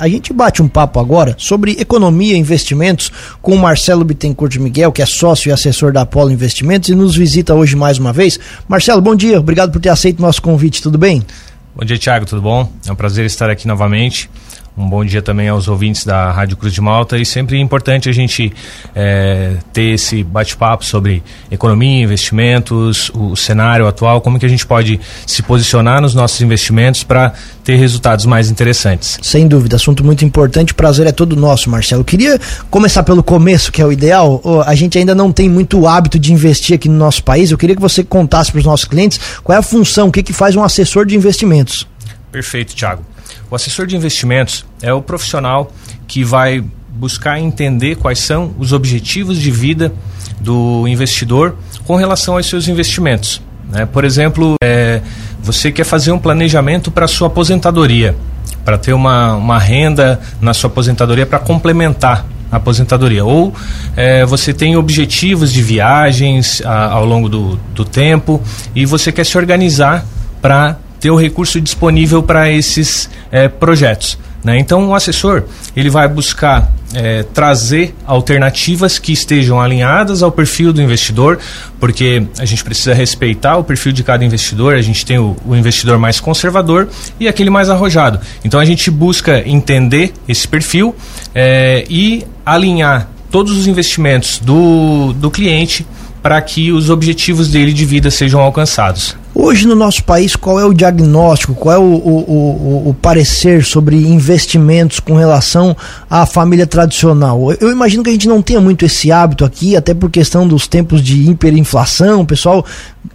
A gente bate um papo agora sobre economia e investimentos com o Marcelo Bittencourt Miguel, que é sócio e assessor da Apolo Investimentos e nos visita hoje mais uma vez. Marcelo, bom dia, obrigado por ter aceito nosso convite, tudo bem? Bom dia, Thiago, tudo bom? É um prazer estar aqui novamente. Um bom dia também aos ouvintes da Rádio Cruz de Malta e sempre é importante a gente é, ter esse bate-papo sobre economia, investimentos, o cenário atual, como que a gente pode se posicionar nos nossos investimentos para ter resultados mais interessantes. Sem dúvida, assunto muito importante, o prazer é todo nosso, Marcelo. Queria começar pelo começo, que é o ideal. A gente ainda não tem muito hábito de investir aqui no nosso país. Eu queria que você contasse para os nossos clientes qual é a função, o que, que faz um assessor de investimentos. Perfeito, Thiago. O assessor de investimentos é o profissional que vai buscar entender quais são os objetivos de vida do investidor com relação aos seus investimentos. Né? Por exemplo, é, você quer fazer um planejamento para sua aposentadoria, para ter uma, uma renda na sua aposentadoria para complementar a aposentadoria. Ou é, você tem objetivos de viagens a, ao longo do, do tempo e você quer se organizar para ter o recurso disponível para esses é, projetos. Né? Então, o assessor ele vai buscar é, trazer alternativas que estejam alinhadas ao perfil do investidor, porque a gente precisa respeitar o perfil de cada investidor. A gente tem o, o investidor mais conservador e aquele mais arrojado. Então, a gente busca entender esse perfil é, e alinhar todos os investimentos do, do cliente para que os objetivos dele de vida sejam alcançados. Hoje no nosso país, qual é o diagnóstico, qual é o, o, o, o, parecer sobre investimentos com relação à família tradicional? Eu imagino que a gente não tenha muito esse hábito aqui, até por questão dos tempos de hiperinflação, o pessoal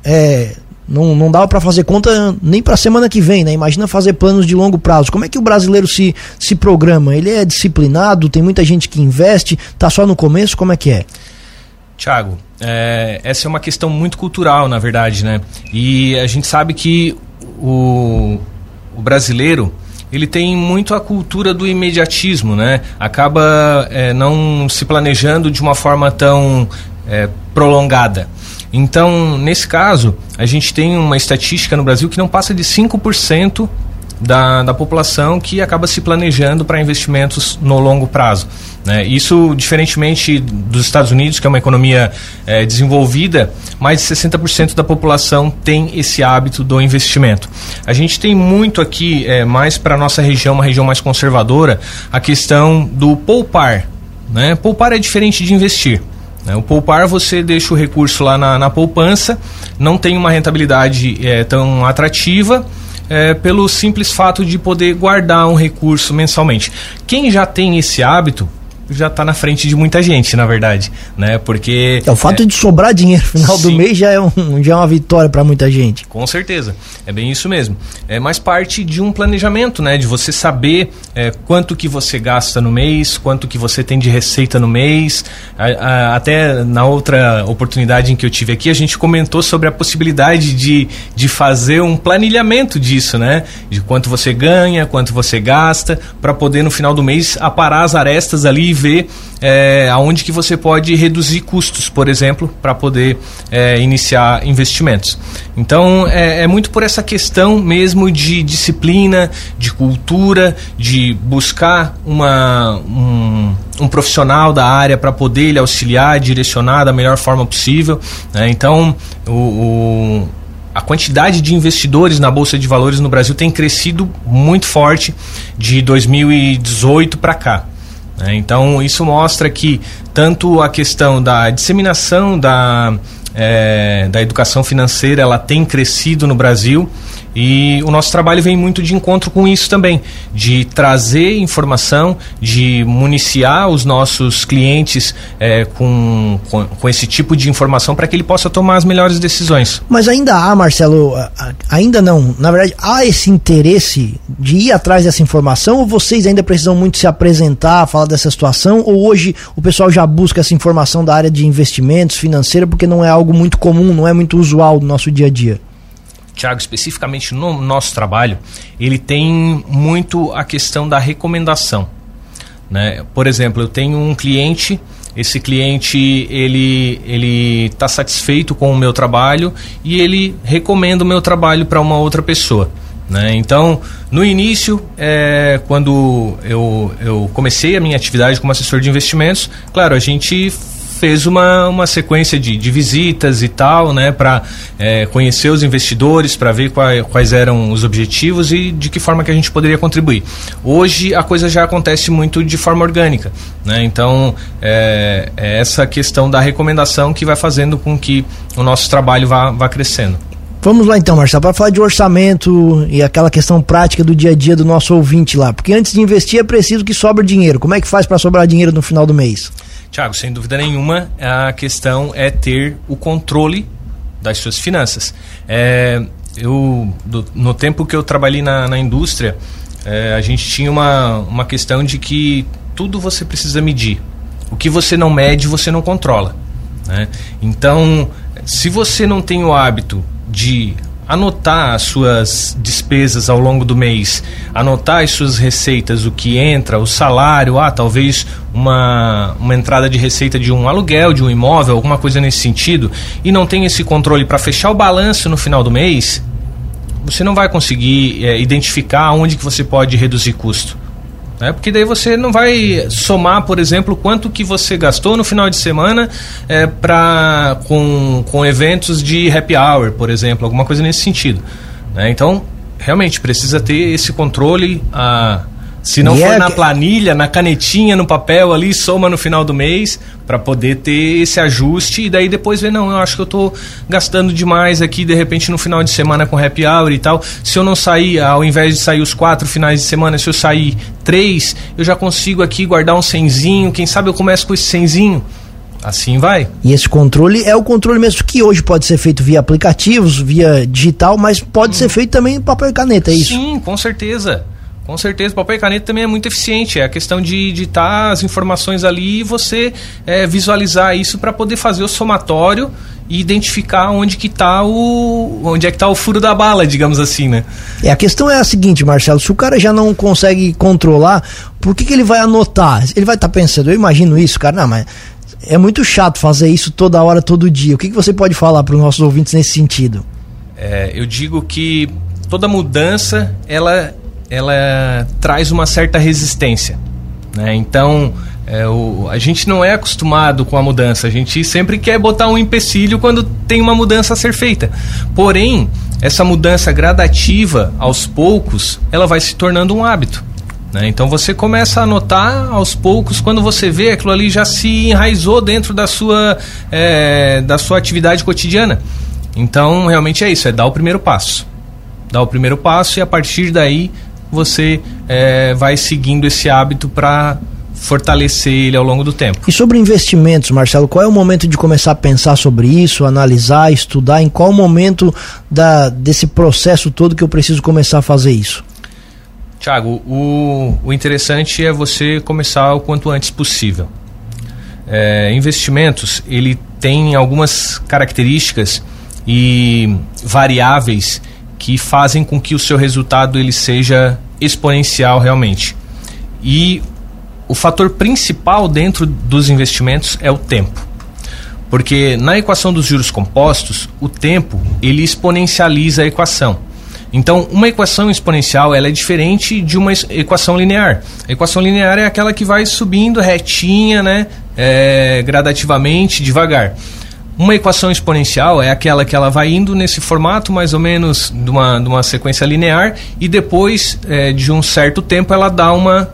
é, não, não dava para fazer conta nem para semana que vem, né? Imagina fazer planos de longo prazo. Como é que o brasileiro se, se programa? Ele é disciplinado, tem muita gente que investe, tá só no começo, como é que é? Tiago, é, essa é uma questão muito cultural, na verdade, né? E a gente sabe que o, o brasileiro ele tem muito a cultura do imediatismo, né? Acaba é, não se planejando de uma forma tão é, prolongada. Então, nesse caso, a gente tem uma estatística no Brasil que não passa de 5% da, da população que acaba se planejando para investimentos no longo prazo. Né? Isso, diferentemente dos Estados Unidos, que é uma economia é, desenvolvida, mais de 60% da população tem esse hábito do investimento. A gente tem muito aqui, é, mais para a nossa região, uma região mais conservadora, a questão do poupar. Né? Poupar é diferente de investir. Né? O poupar você deixa o recurso lá na, na poupança, não tem uma rentabilidade é, tão atrativa é, pelo simples fato de poder guardar um recurso mensalmente. Quem já tem esse hábito já está na frente de muita gente, na verdade, né? Porque é o fato é, de sobrar dinheiro no final sim, do mês já é, um, já é uma vitória para muita gente. Com certeza, é bem isso mesmo. É mais parte de um planejamento, né? De você saber é, quanto que você gasta no mês, quanto que você tem de receita no mês. A, a, até na outra oportunidade em que eu tive aqui, a gente comentou sobre a possibilidade de, de fazer um planilhamento disso, né? De quanto você ganha, quanto você gasta, para poder no final do mês aparar as arestas ali e ver é, aonde que você pode reduzir custos, por exemplo, para poder é, iniciar investimentos. Então é, é, muito por essa questão mesmo de disciplina, de cultura, de buscar uma, um, um profissional da área para poder lhe auxiliar, direcionar da melhor forma possível. Né? Então o, o a quantidade de investidores na Bolsa de Valores no Brasil tem crescido muito forte de 2018 para cá. Né? Então, isso mostra que tanto a questão da disseminação da, é, da educação financeira ela tem crescido no Brasil e o nosso trabalho vem muito de encontro com isso também, de trazer informação, de municiar os nossos clientes é, com, com, com, esse tipo de informação para que ele possa tomar as melhores decisões. Mas ainda há, Marcelo, ainda não, na verdade, há esse interesse de ir atrás dessa informação ou vocês ainda precisam muito se apresentar, falar dessa situação ou hoje o pessoal já busca essa informação da área de investimentos, financeira, porque não é algo muito comum, não é muito usual no nosso dia a dia? Tiago, especificamente no nosso trabalho, ele tem muito a questão da recomendação. Né? Por exemplo, eu tenho um cliente, esse cliente ele ele está satisfeito com o meu trabalho e ele recomenda o meu trabalho para uma outra pessoa. Né? Então, no início, é, quando eu, eu comecei a minha atividade como assessor de investimentos, claro, a gente fez uma, uma sequência de, de visitas e tal, né, para é, conhecer os investidores, para ver quais, quais eram os objetivos e de que forma que a gente poderia contribuir. Hoje a coisa já acontece muito de forma orgânica, né, então é, é essa questão da recomendação que vai fazendo com que o nosso trabalho vá, vá crescendo. Vamos lá então, Marcelo, para falar de orçamento e aquela questão prática do dia a dia do nosso ouvinte lá. Porque antes de investir é preciso que sobre dinheiro. Como é que faz para sobrar dinheiro no final do mês? Tiago, sem dúvida nenhuma, a questão é ter o controle das suas finanças. É, eu, do, no tempo que eu trabalhei na, na indústria, é, a gente tinha uma, uma questão de que tudo você precisa medir. O que você não mede, você não controla. Né? Então, se você não tem o hábito de anotar as suas despesas ao longo do mês, anotar as suas receitas, o que entra, o salário, ah, talvez uma, uma entrada de receita de um aluguel, de um imóvel, alguma coisa nesse sentido, e não tem esse controle para fechar o balanço no final do mês, você não vai conseguir é, identificar onde que você pode reduzir custo. Né? Porque daí você não vai somar, por exemplo, quanto que você gastou no final de semana é, pra, com, com eventos de happy hour, por exemplo, alguma coisa nesse sentido. Né? Então, realmente, precisa ter esse controle. A, se não e for é na planilha, na canetinha, no papel ali, soma no final do mês para poder ter esse ajuste e daí depois ver, não, eu acho que eu estou gastando demais aqui, de repente no final de semana com happy hour e tal. Se eu não sair, ao invés de sair os quatro finais de semana, se eu sair três, eu já consigo aqui guardar um cenzinho, quem sabe eu começo com esse cenzinho. Assim vai. E esse controle é o controle mesmo que hoje pode ser feito via aplicativos, via digital, mas pode hum. ser feito também em papel e caneta, é isso? Sim, com certeza. Com certeza, papel e caneta também é muito eficiente. É a questão de editar as informações ali e você é, visualizar isso para poder fazer o somatório e identificar onde que tá o onde é que tá o furo da bala, digamos assim, né? É, a questão é a seguinte, Marcelo, se o cara já não consegue controlar, por que, que ele vai anotar? Ele vai estar tá pensando, eu imagino isso, cara, não, mas é muito chato fazer isso toda hora, todo dia. O que, que você pode falar para os nossos ouvintes nesse sentido? É, eu digo que toda mudança ela ela traz uma certa resistência. Né? Então, é, o, a gente não é acostumado com a mudança, a gente sempre quer botar um empecilho quando tem uma mudança a ser feita. Porém, essa mudança gradativa, aos poucos, ela vai se tornando um hábito. Né? Então você começa a notar aos poucos, quando você vê aquilo ali já se enraizou dentro da sua, é, da sua atividade cotidiana. Então, realmente é isso, é dar o primeiro passo. Dar o primeiro passo e a partir daí você é, vai seguindo esse hábito para fortalecer ele ao longo do tempo. E sobre investimentos, Marcelo, qual é o momento de começar a pensar sobre isso, analisar, estudar? Em qual momento da, desse processo todo que eu preciso começar a fazer isso? Tiago, o, o interessante é você começar o quanto antes possível. É, investimentos, ele tem algumas características e variáveis que fazem com que o seu resultado ele seja exponencial realmente. E o fator principal dentro dos investimentos é o tempo. Porque na equação dos juros compostos, o tempo ele exponencializa a equação. Então, uma equação exponencial ela é diferente de uma equação linear. A equação linear é aquela que vai subindo retinha, né, é, gradativamente, devagar. Uma equação exponencial é aquela que ela vai indo nesse formato mais ou menos de uma, de uma sequência linear e depois é, de um certo tempo ela dá uma,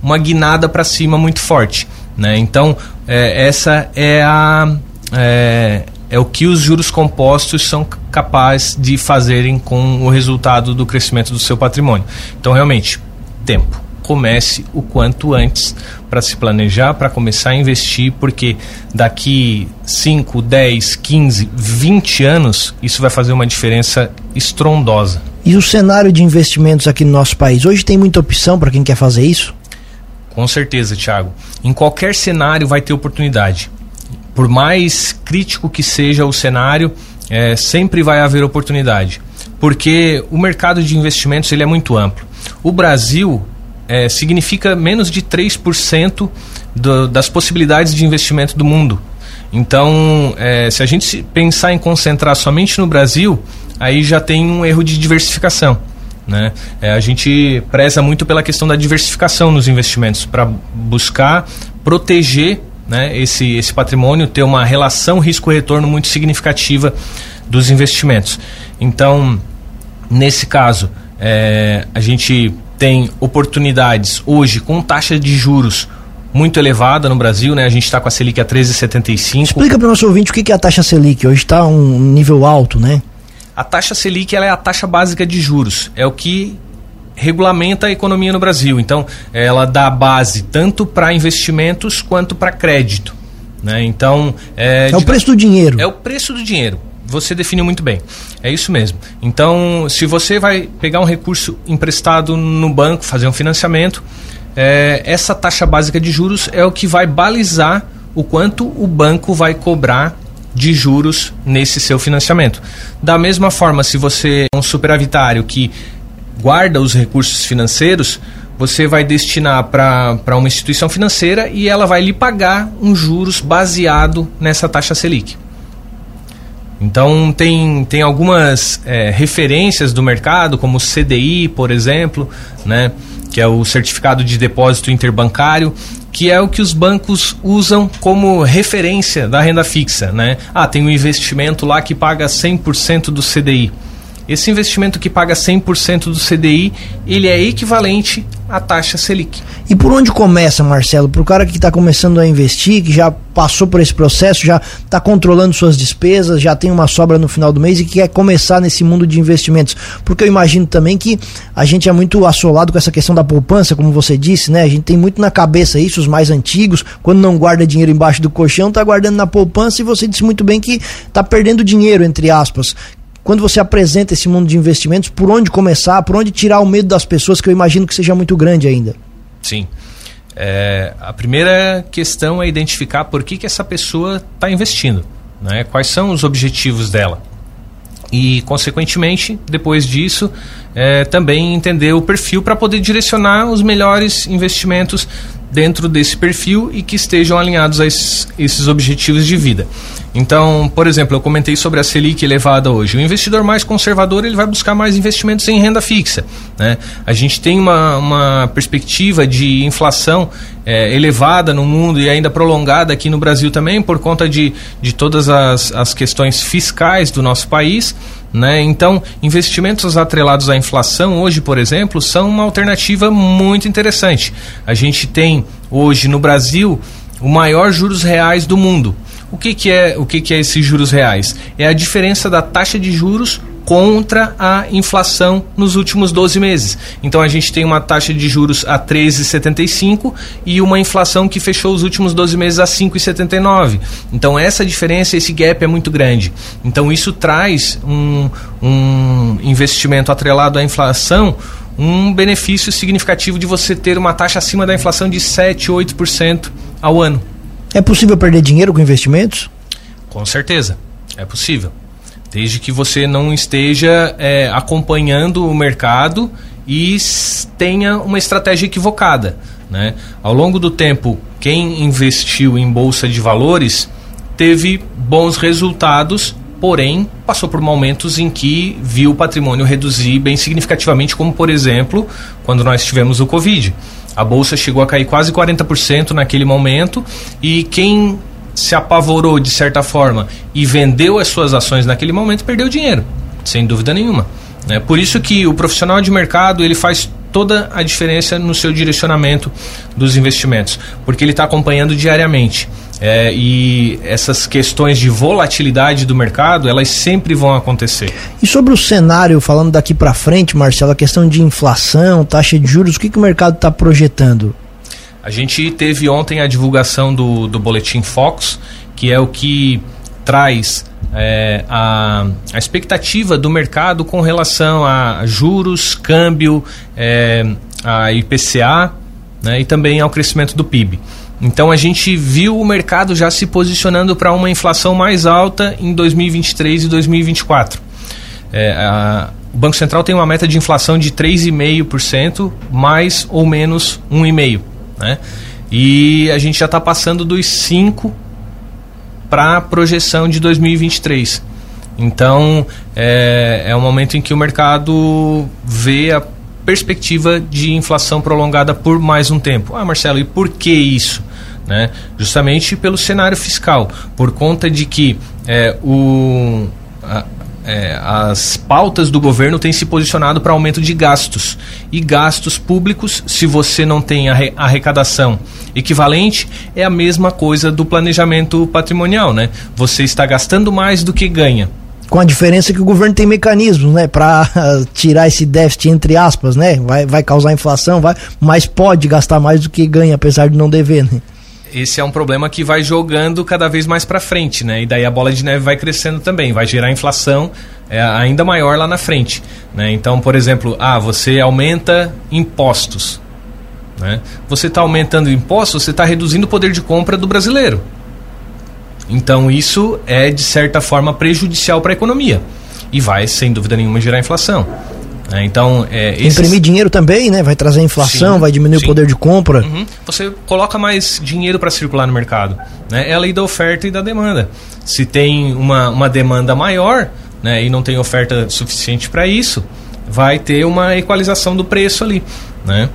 uma guinada para cima muito forte. Né? Então, é, essa é, a, é, é o que os juros compostos são capazes de fazerem com o resultado do crescimento do seu patrimônio. Então, realmente, tempo comece o quanto antes para se planejar, para começar a investir, porque daqui 5, 10, 15, 20 anos isso vai fazer uma diferença estrondosa. E o cenário de investimentos aqui no nosso país? Hoje tem muita opção para quem quer fazer isso? Com certeza, Thiago. Em qualquer cenário vai ter oportunidade. Por mais crítico que seja o cenário, é, sempre vai haver oportunidade. Porque o mercado de investimentos ele é muito amplo. O Brasil é, significa menos de 3% do, das possibilidades de investimento do mundo. Então, é, se a gente pensar em concentrar somente no Brasil, aí já tem um erro de diversificação. Né? É, a gente preza muito pela questão da diversificação nos investimentos, para buscar proteger né, esse, esse patrimônio, ter uma relação risco-retorno muito significativa dos investimentos. Então, nesse caso, é, a gente tem oportunidades hoje com taxa de juros muito elevada no Brasil, né? A gente está com a Selic a 13,75. Explica para o nosso ouvinte o que é a taxa Selic. Hoje está um nível alto, né? A taxa Selic ela é a taxa básica de juros. É o que regulamenta a economia no Brasil. Então, ela dá base tanto para investimentos quanto para crédito. Né? Então, é, é o preço do dinheiro. É o preço do dinheiro. Você definiu muito bem. É isso mesmo. Então, se você vai pegar um recurso emprestado no banco, fazer um financiamento, é, essa taxa básica de juros é o que vai balizar o quanto o banco vai cobrar de juros nesse seu financiamento. Da mesma forma, se você é um superavitário que guarda os recursos financeiros, você vai destinar para uma instituição financeira e ela vai lhe pagar um juros baseado nessa taxa Selic. Então tem, tem algumas é, referências do mercado, como o CDI, por exemplo, né? que é o certificado de depósito interbancário, que é o que os bancos usam como referência da renda fixa, né? Ah, tem um investimento lá que paga 100% do CDI. Esse investimento que paga 100% do CDI, ele é equivalente à taxa Selic. E por onde começa, Marcelo? Para o cara que está começando a investir, que já passou por esse processo, já está controlando suas despesas, já tem uma sobra no final do mês e que quer começar nesse mundo de investimentos. Porque eu imagino também que a gente é muito assolado com essa questão da poupança, como você disse, né? A gente tem muito na cabeça isso, os mais antigos, quando não guarda dinheiro embaixo do colchão, está guardando na poupança e você disse muito bem que está perdendo dinheiro, entre aspas quando você apresenta esse mundo de investimentos, por onde começar, por onde tirar o medo das pessoas, que eu imagino que seja muito grande ainda? Sim. É, a primeira questão é identificar por que, que essa pessoa está investindo, né? quais são os objetivos dela. E, consequentemente, depois disso, é, também entender o perfil para poder direcionar os melhores investimentos dentro desse perfil e que estejam alinhados a esses, esses objetivos de vida. Então, por exemplo, eu comentei sobre a Selic elevada hoje. O investidor mais conservador ele vai buscar mais investimentos em renda fixa. Né? A gente tem uma, uma perspectiva de inflação é, elevada no mundo e ainda prolongada aqui no Brasil também por conta de, de todas as, as questões fiscais do nosso país. Né? Então, investimentos atrelados à inflação hoje, por exemplo, são uma alternativa muito interessante. A gente tem hoje no Brasil o maior juros reais do mundo. O que, que é o que, que é esses juros reais? É a diferença da taxa de juros contra a inflação nos últimos 12 meses. Então a gente tem uma taxa de juros a 13,75 e uma inflação que fechou os últimos 12 meses a 5,79. Então essa diferença, esse gap é muito grande. Então isso traz um, um investimento atrelado à inflação um benefício significativo de você ter uma taxa acima da inflação de 7, 8% ao ano. É possível perder dinheiro com investimentos? Com certeza, é possível. Desde que você não esteja é, acompanhando o mercado e tenha uma estratégia equivocada. Né? Ao longo do tempo, quem investiu em bolsa de valores teve bons resultados, porém passou por momentos em que viu o patrimônio reduzir bem significativamente, como por exemplo, quando nós tivemos o Covid. A bolsa chegou a cair quase 40% naquele momento e quem se apavorou de certa forma e vendeu as suas ações naquele momento perdeu dinheiro, sem dúvida nenhuma. É por isso que o profissional de mercado ele faz toda a diferença no seu direcionamento dos investimentos, porque ele está acompanhando diariamente. É, e essas questões de volatilidade do mercado, elas sempre vão acontecer. E sobre o cenário, falando daqui para frente, Marcelo, a questão de inflação, taxa de juros, o que, que o mercado está projetando? A gente teve ontem a divulgação do, do Boletim Fox, que é o que traz é, a, a, expectativa do mercado com relação a juros, câmbio, é, a IPCA né, e também ao crescimento do PIB. Então a gente viu o mercado já se posicionando para uma inflação mais alta em 2023 e 2024. É, a, o Banco Central tem uma meta de inflação de 3,5%, mais ou menos 1,5%. Né? E a gente já está passando dos 5% para a projeção de 2023. Então, é, é um momento em que o mercado vê a perspectiva de inflação prolongada por mais um tempo. Ah, Marcelo, e por que isso? Né? Justamente pelo cenário fiscal, por conta de que é, o, a, é, as pautas do governo têm se posicionado para aumento de gastos. E gastos públicos, se você não tem arrecadação equivalente, é a mesma coisa do planejamento patrimonial. Né? Você está gastando mais do que ganha. Com a diferença que o governo tem mecanismos, né, para tirar esse déficit entre aspas, né? Vai, vai causar inflação, vai, mas pode gastar mais do que ganha, apesar de não dever, né? Esse é um problema que vai jogando cada vez mais para frente, né? E daí a bola de neve vai crescendo também, vai gerar inflação é, ainda maior lá na frente, né? Então, por exemplo, ah, você aumenta impostos, né? Você está aumentando impostos, você está reduzindo o poder de compra do brasileiro. Então isso é de certa forma prejudicial para a economia e vai, sem dúvida nenhuma, gerar inflação. É, então, é, esses... Imprimir dinheiro também, né? Vai trazer inflação, sim, vai diminuir sim. o poder de compra. Uhum. Você coloca mais dinheiro para circular no mercado. Né? É a lei da oferta e da demanda. Se tem uma, uma demanda maior né, e não tem oferta suficiente para isso, vai ter uma equalização do preço ali. Né?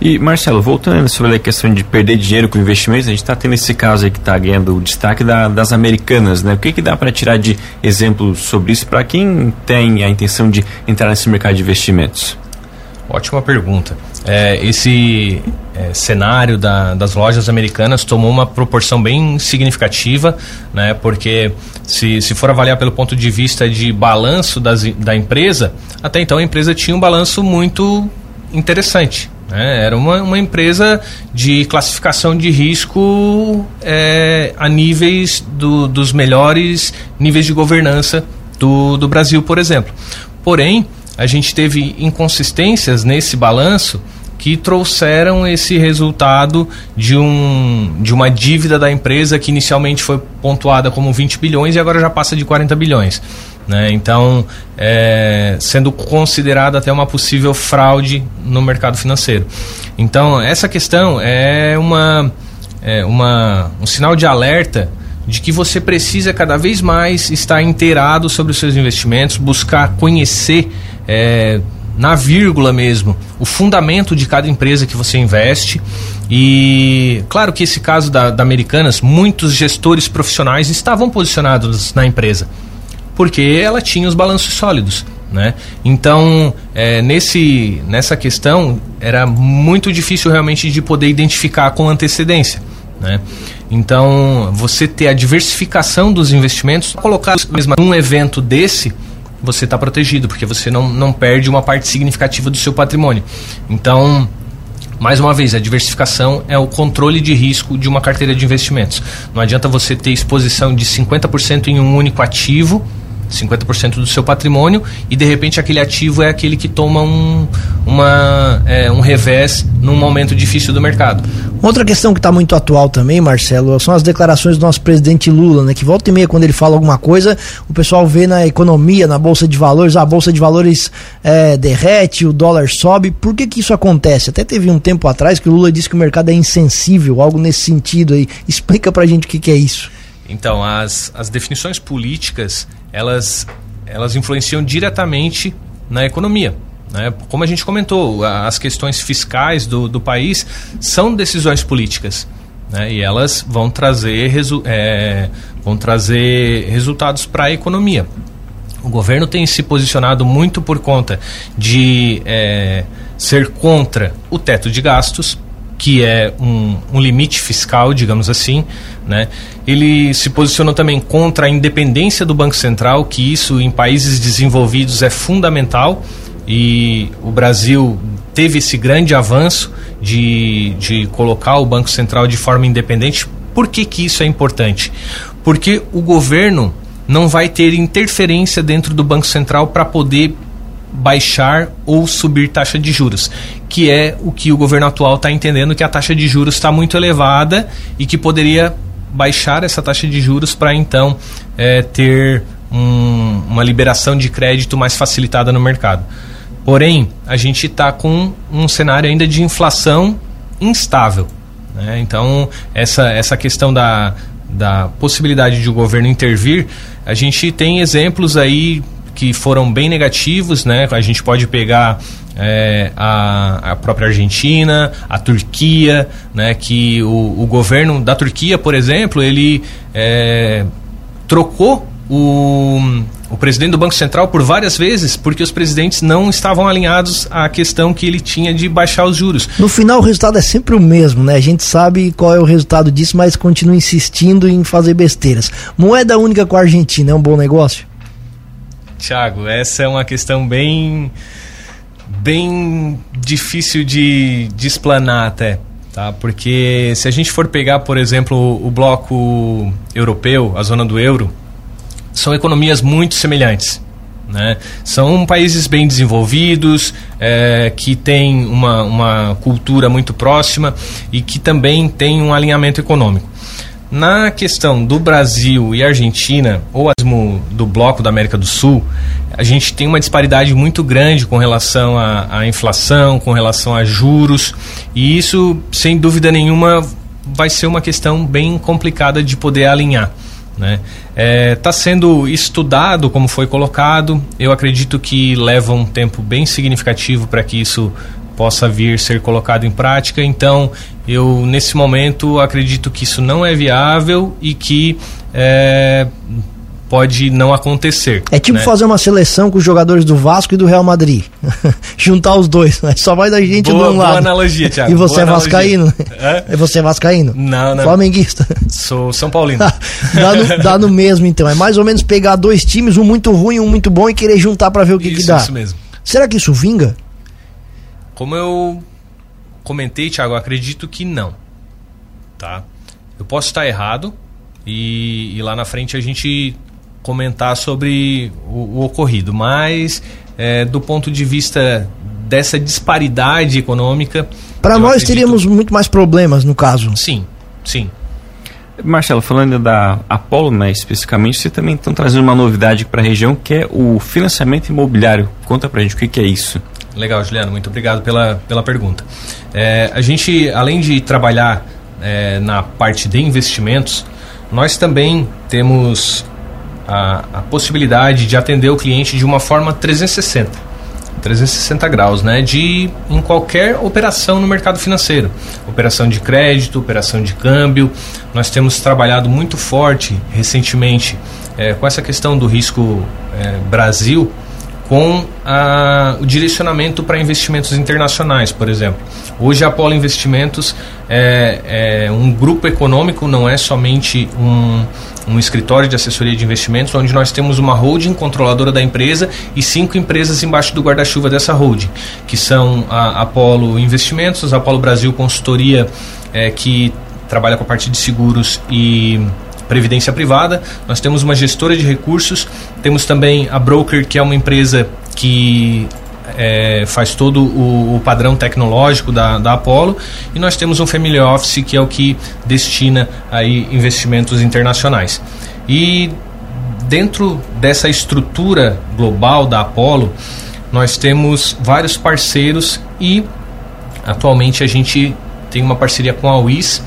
E Marcelo, voltando sobre a questão de perder dinheiro com investimentos, a gente está tendo esse caso aí que está ganhando o destaque da, das americanas, né? O que, que dá para tirar de exemplo sobre isso para quem tem a intenção de entrar nesse mercado de investimentos? Ótima pergunta. É, esse é, cenário da, das lojas americanas tomou uma proporção bem significativa, né? Porque se, se for avaliar pelo ponto de vista de balanço das, da empresa, até então a empresa tinha um balanço muito interessante. Né? Era uma, uma empresa de classificação de risco é, a níveis do, dos melhores níveis de governança do, do Brasil, por exemplo. Porém, a gente teve inconsistências nesse balanço que trouxeram esse resultado de, um, de uma dívida da empresa que inicialmente foi pontuada como 20 bilhões e agora já passa de 40 bilhões. Né? Então, é, sendo considerada até uma possível fraude no mercado financeiro. Então, essa questão é, uma, é uma, um sinal de alerta de que você precisa cada vez mais estar inteirado sobre os seus investimentos, buscar conhecer é, na vírgula mesmo o fundamento de cada empresa que você investe. E claro que esse caso da, da Americanas, muitos gestores profissionais estavam posicionados na empresa porque ela tinha os balanços sólidos. Né? Então, é, nesse, nessa questão, era muito difícil realmente de poder identificar com antecedência. Né? Então, você ter a diversificação dos investimentos, colocar mesmo num evento desse, você está protegido, porque você não, não perde uma parte significativa do seu patrimônio. Então, mais uma vez, a diversificação é o controle de risco de uma carteira de investimentos. Não adianta você ter exposição de 50% em um único ativo 50% do seu patrimônio e de repente aquele ativo é aquele que toma um, uma, é, um revés num momento difícil do mercado. Outra questão que está muito atual também, Marcelo, são as declarações do nosso presidente Lula, né? Que volta e meia, quando ele fala alguma coisa, o pessoal vê na economia, na Bolsa de Valores, a Bolsa de Valores é, derrete, o dólar sobe. Por que, que isso acontece? Até teve um tempo atrás que o Lula disse que o mercado é insensível, algo nesse sentido aí. Explica pra gente o que, que é isso. Então, as, as definições políticas, elas, elas influenciam diretamente na economia. Né? Como a gente comentou, as questões fiscais do, do país são decisões políticas. Né? E elas vão trazer, resu é, vão trazer resultados para a economia. O governo tem se posicionado muito por conta de é, ser contra o teto de gastos, que é um, um, limite fiscal, digamos assim, né? Ele se posicionou também contra a independência do Banco Central, que isso em países desenvolvidos é fundamental e o Brasil teve esse grande avanço de, de colocar o Banco Central de forma independente. Por que, que isso é importante? Porque o governo não vai ter interferência dentro do Banco Central para poder baixar ou subir taxa de juros, que é o que o governo atual está entendendo que a taxa de juros está muito elevada e que poderia baixar essa taxa de juros para então é, ter um, uma liberação de crédito mais facilitada no mercado. Porém, a gente está com um cenário ainda de inflação instável. Né? Então, essa, essa questão da, da possibilidade de o governo intervir, a gente tem exemplos aí que foram bem negativos, né? A gente pode pegar é, a, a, própria Argentina, a Turquia, né? Que o, o governo da Turquia, por exemplo, ele é, trocou o, o presidente do Banco Central por várias vezes porque os presidentes não estavam alinhados à questão que ele tinha de baixar os juros. No final o resultado é sempre o mesmo, né? A gente sabe qual é o resultado disso, mas continua insistindo em fazer besteiras. Moeda única com a Argentina é um bom negócio? Tiago, essa é uma questão bem bem difícil de, de explanar até. Tá? Porque se a gente for pegar, por exemplo, o bloco europeu, a zona do euro, são economias muito semelhantes. Né? São países bem desenvolvidos, é, que têm uma, uma cultura muito próxima e que também têm um alinhamento econômico. Na questão do Brasil e Argentina, ou mesmo do bloco da América do Sul, a gente tem uma disparidade muito grande com relação à, à inflação, com relação a juros, e isso, sem dúvida nenhuma, vai ser uma questão bem complicada de poder alinhar. Está né? é, tá sendo estudado, como foi colocado. Eu acredito que leva um tempo bem significativo para que isso possa vir ser colocado em prática. Então, eu nesse momento acredito que isso não é viável e que é, pode não acontecer. É tipo né? fazer uma seleção com os jogadores do Vasco e do Real Madrid. Juntar os dois, né? Só vai da gente boa, de um lado. Boa analogia, Thiago. E você é vascaíno? É? E você é vascaíno? Não, não. Flamenguista? Sou São Paulino. dá, no, dá no mesmo, então. É mais ou menos pegar dois times, um muito ruim e um muito bom, e querer juntar para ver o que, isso, que dá. Isso mesmo. Será que isso vinga? Como eu comentei, Thiago, eu acredito que não. Tá? Eu posso estar errado e, e lá na frente a gente comentar sobre o, o ocorrido, mas é, do ponto de vista dessa disparidade econômica. Para nós acredito... teríamos muito mais problemas no caso. Sim, sim. Marcelo, falando da Apollo, né, especificamente, você também estão trazendo uma novidade para a região que é o financiamento imobiliário. Conta para a gente o que, que é isso. Legal, Juliano, muito obrigado pela, pela pergunta. É, a gente, além de trabalhar é, na parte de investimentos, nós também temos a, a possibilidade de atender o cliente de uma forma 360. 360 graus, né? De em qualquer operação no mercado financeiro, operação de crédito, operação de câmbio. Nós temos trabalhado muito forte recentemente é, com essa questão do risco é, Brasil, com a, o direcionamento para investimentos internacionais, por exemplo. Hoje a Apollo Investimentos é, é um grupo econômico, não é somente um um escritório de assessoria de investimentos, onde nós temos uma holding controladora da empresa e cinco empresas embaixo do guarda-chuva dessa holding, que são a Apollo Investimentos, a Apollo Brasil Consultoria, é, que trabalha com a parte de seguros e previdência privada. Nós temos uma gestora de recursos, temos também a Broker, que é uma empresa que é, faz todo o, o, padrão tecnológico da, da Apollo e nós temos um Family Office que é o que destina aí investimentos internacionais. E dentro dessa estrutura global da Apollo, nós temos vários parceiros e atualmente a gente tem uma parceria com a WIS,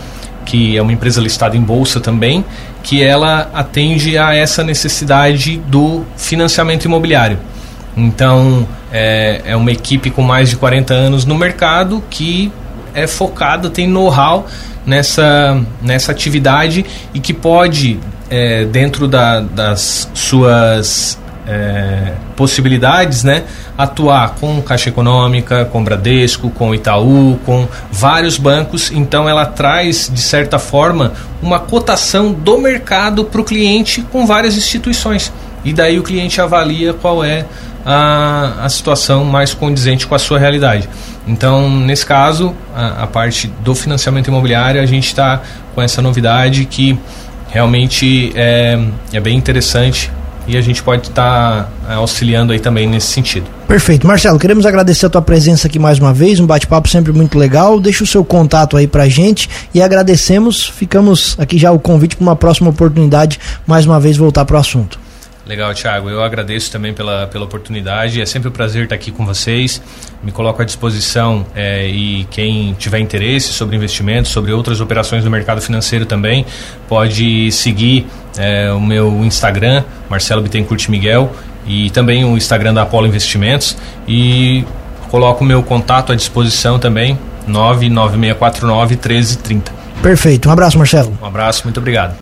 que é uma empresa listada em bolsa também, que ela atende a essa necessidade do financiamento imobiliário. Então, é, é uma equipe com mais de 40 anos no mercado que é focada, tem know-how nessa, nessa atividade e que pode, é, dentro da, das suas é, possibilidades, né, atuar com Caixa Econômica, com Bradesco, com Itaú, com vários bancos. Então, ela traz, de certa forma, uma cotação do mercado para o cliente com várias instituições. E daí o cliente avalia qual é a, a situação mais condizente com a sua realidade. Então, nesse caso, a, a parte do financiamento imobiliário, a gente está com essa novidade que realmente é, é bem interessante e a gente pode estar tá auxiliando aí também nesse sentido. Perfeito. Marcelo, queremos agradecer a tua presença aqui mais uma vez, um bate-papo sempre muito legal. Deixa o seu contato aí pra gente e agradecemos. Ficamos aqui já o convite para uma próxima oportunidade, mais uma vez voltar para o assunto. Legal, Thiago. Eu agradeço também pela, pela oportunidade. É sempre um prazer estar aqui com vocês. Me coloco à disposição é, e quem tiver interesse sobre investimentos, sobre outras operações do mercado financeiro também, pode seguir é, o meu Instagram, Marcelo Bittencourt Miguel, e também o Instagram da Apollo Investimentos. E coloco o meu contato à disposição também, 99649 1330. Perfeito. Um abraço, Marcelo. Um abraço, muito obrigado.